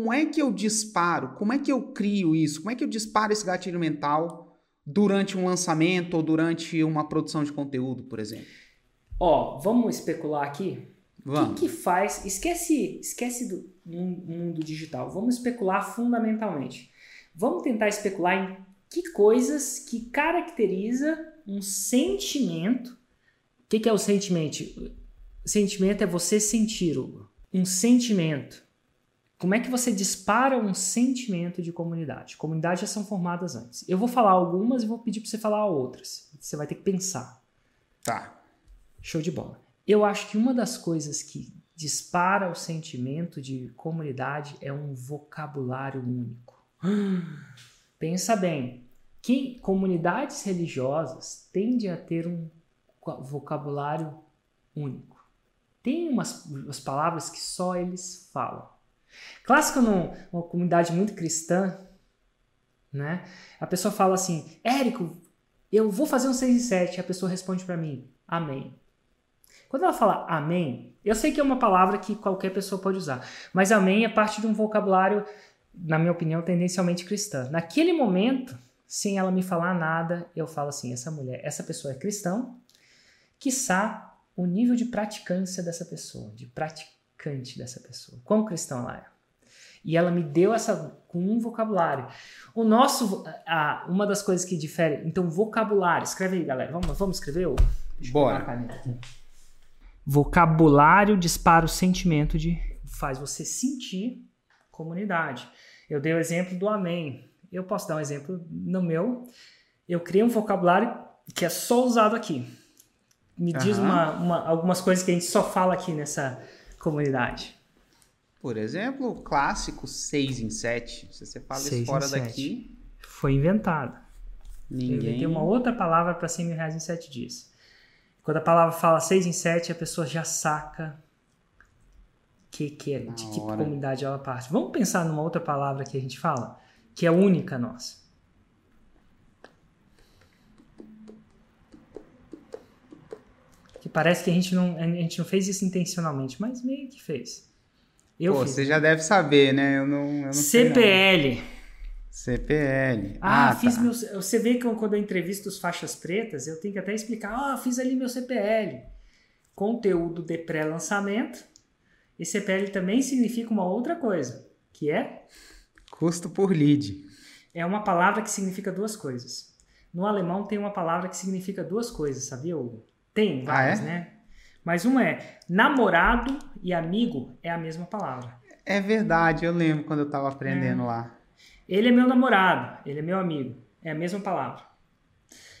como é que eu disparo? Como é que eu crio isso? Como é que eu disparo esse gatilho mental durante um lançamento ou durante uma produção de conteúdo, por exemplo? Ó, vamos especular aqui? Vamos. O que, que faz? Esquece, esquece do mundo digital. Vamos especular fundamentalmente. Vamos tentar especular em que coisas que caracteriza um sentimento. O que, que é o sentimento? Sentimento é você sentir, Hugo. Um sentimento. Como é que você dispara um sentimento de comunidade? Comunidades já são formadas antes. Eu vou falar algumas e vou pedir para você falar outras. Você vai ter que pensar. Tá. Show de bola. Eu acho que uma das coisas que dispara o sentimento de comunidade é um vocabulário único. Pensa bem, que comunidades religiosas tendem a ter um vocabulário único. Tem umas, umas palavras que só eles falam. Clássico numa comunidade muito cristã, né? A pessoa fala assim: Érico, eu vou fazer um 6 e 7. A pessoa responde para mim: Amém. Quando ela fala amém, eu sei que é uma palavra que qualquer pessoa pode usar, mas amém é parte de um vocabulário, na minha opinião, tendencialmente cristã. Naquele momento, sem ela me falar nada, eu falo assim: essa mulher, essa pessoa é cristã, quiçá o nível de praticância dessa pessoa, de praticante dessa pessoa. Quão cristão ela é? E ela me deu essa com um vocabulário. O nosso, a, uma das coisas que difere, então vocabulário, escreve aí, galera. Vamos, vamos escrever? Bora. Vocabulário dispara o sentimento de faz você sentir comunidade. Eu dei o exemplo do amém. Eu posso dar um exemplo no meu. Eu criei um vocabulário que é só usado aqui. Me diz Aham. uma, uma- algumas coisas que a gente só fala aqui nessa comunidade. Por exemplo, o clássico 6 em 7. Se você fala isso fora daqui, Foi inventado. Ninguém. inventei uma outra palavra para 100 mil reais em 7 dias. Quando a palavra fala 6 em 7, a pessoa já saca que, que é, Na de que hora. comunidade ela parte. Vamos pensar numa outra palavra que a gente fala, que é única nossa. Parece que a gente não, a gente não fez isso intencionalmente, mas meio que fez. Eu Pô, fiz. você já deve saber, né? Eu não, eu não sei, não. CPL. CPL. Ah, fiz tá. meu. Você vê que eu- quando eu entrevisto os faixas pretas, eu tenho que até explicar. Ah, fiz ali meu CPL. Conteúdo de pré-lançamento. E CPL também significa uma outra coisa, que é Custo por lead. é uma palavra que significa duas coisas. No alemão tem uma palavra que significa duas coisas, sabia, Hugo? Tem várias, é? né? Mas uma é namorado e amigo é a mesma palavra. É verdade, eu lembro quando eu tava É. aprendendo lá. Ele é meu namorado, ele é meu amigo. É a mesma palavra.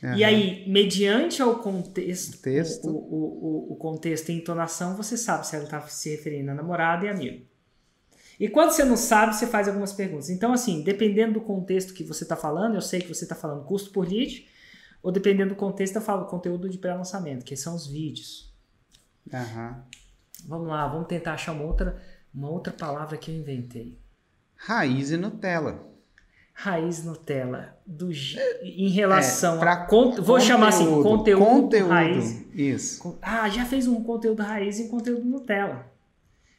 E Aham. aí, mediante ao contexto, Texto. O, o, o, o contexto e entonação, você sabe se ela está se referindo a namorado e amigo. E quando você não sabe, você faz algumas perguntas. Então, assim, dependendo do contexto que você está falando, eu sei que você está falando custo por lead, ou dependendo do contexto, eu falo conteúdo de pré-lançamento, que são os vídeos. Aham. Vamos lá, vamos tentar achar uma outra, uma outra palavra que eu inventei. Raiz e Nutella. Raiz Nutella. Do, em relação É, a. con- vou chamar assim, conteúdo, Conteúdo. raiz. Isso. Ah, já fez um conteúdo raiz e um conteúdo Nutella.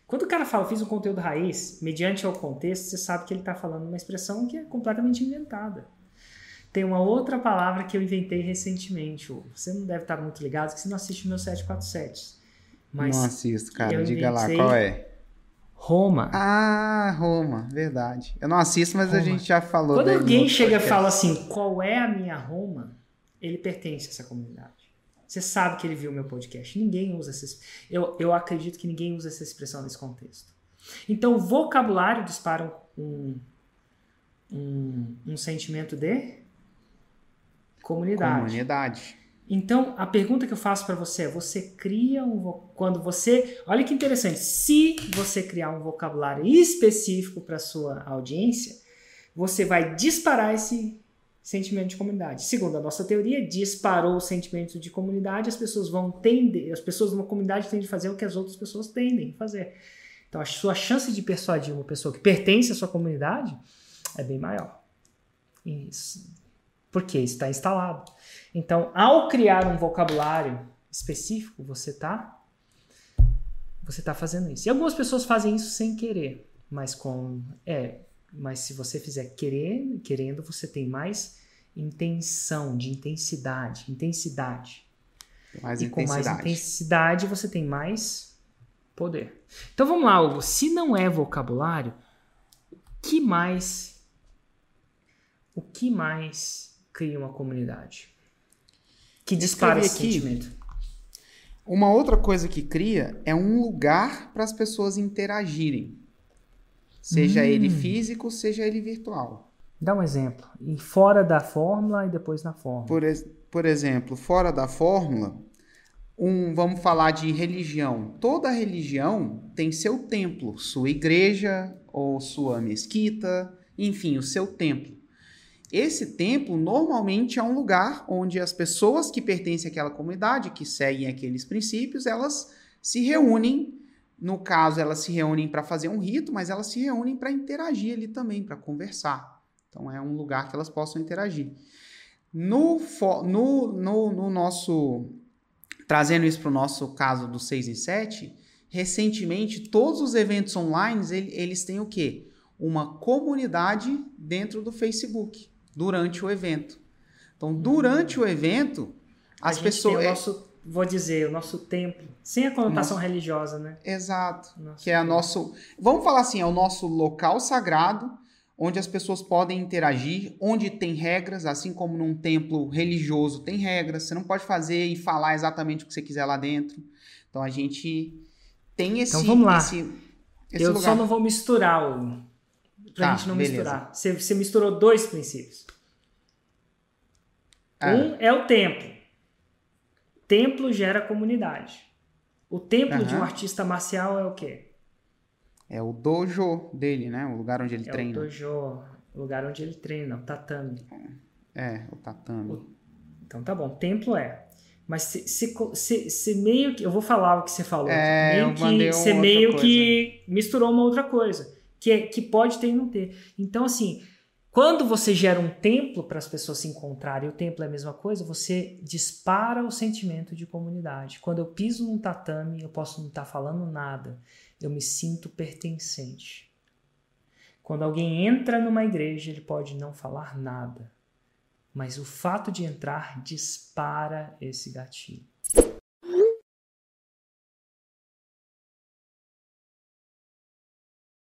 Quando o cara fala, fiz um conteúdo raiz, mediante ao contexto, você sabe que ele está falando uma expressão que é completamente inventada. Tem uma outra palavra que eu inventei recentemente. Você não deve estar muito ligado, porque você não assiste o meu 747. Mas Não assisto, cara. Diga lá qual é. Roma. Ah, Roma, verdade. Eu não assisto, mas a Roma. gente já falou. Quando alguém chega e fala assim, qual é a minha Roma? Ele pertence a essa comunidade. Você sabe que ele viu o meu podcast. Ninguém usa essa expressão. Eu, eu acredito que ninguém usa essa expressão nesse contexto. Então, o vocabulário dispara um, um, um sentimento de comunidade. Comunidade. Então, a pergunta que eu faço para você é: você cria um quando você, olha que interessante, se você criar um vocabulário específico para sua audiência, você vai disparar esse sentimento de comunidade. Segundo a nossa teoria, disparou o sentimento de comunidade, as pessoas vão tender, as pessoas de uma comunidade tendem a fazer o que as outras pessoas tendem a fazer. Então, a sua chance de persuadir uma pessoa que pertence à sua comunidade é bem maior. Isso. Porque está instalado. Então, ao criar um vocabulário específico, você está você tá fazendo isso. E algumas pessoas fazem isso sem querer. Mas com é, mas se você fizer querendo, querendo, você tem mais intenção, de intensidade, intensidade. Mais e com mais intensidade. intensidade você tem mais poder. Então vamos lá, Hugo. Se não é vocabulário, o que mais o que mais cria uma comunidade? Que dispara esse aqui. sentimento. Uma outra coisa que cria é um lugar para as pessoas interagirem. Seja Hum. ele físico, seja ele virtual. Dá um exemplo. E fora da fórmula e depois na fórmula. Por, por exemplo, fora da fórmula, um, vamos falar de religião. Toda religião tem seu templo, sua igreja ou sua mesquita, enfim, o seu templo. Esse templo normalmente é um lugar onde as pessoas que pertencem àquela comunidade, que seguem aqueles princípios, elas se reúnem. No caso, elas se reúnem para fazer um rito, mas elas se reúnem para interagir ali também, para conversar. Então é um lugar que elas possam interagir. No, no, no, no nosso. Trazendo isso para o nosso caso do 6 e 7, recentemente todos os eventos online ele- eles têm o quê? Uma comunidade dentro do Facebook durante o evento. Então, durante o evento, as pessoas. o nosso, vou dizer, o nosso templo, sem a conotação Nosso- religiosa, né? Exato. Nosso que é templo. nosso, vamos falar assim, é o nosso local sagrado, onde as pessoas podem interagir, onde tem regras, assim como num templo religioso tem regras, você não pode fazer e falar exatamente o que você quiser lá dentro. Então a gente tem esse Então, vamos lá. esse, esse Eu lugar. só não vou misturar o. Pra Tá, gente não beleza. misturar. Você, você misturou dois princípios. Ah, Um é o templo. Templo gera comunidade. O templo de um artista marcial é o quê? É o dojo dele, né? O lugar onde ele É treina. o dojo, o lugar onde ele treina, o tatame. É, o tatame. Então tá bom, templo é. Mas se meio que. Eu vou falar o que você falou. É, meio que você meio outra que misturou uma outra coisa. Que, é- que pode ter e não ter. Então, assim, quando você gera um templo para as pessoas se encontrarem, o templo é a mesma coisa, você dispara o sentimento de comunidade. Quando eu piso num tatame, eu posso não estar falando nada. Eu me sinto pertencente. Quando alguém entra numa igreja, ele pode não falar nada. Mas o fato de entrar dispara esse gatilho.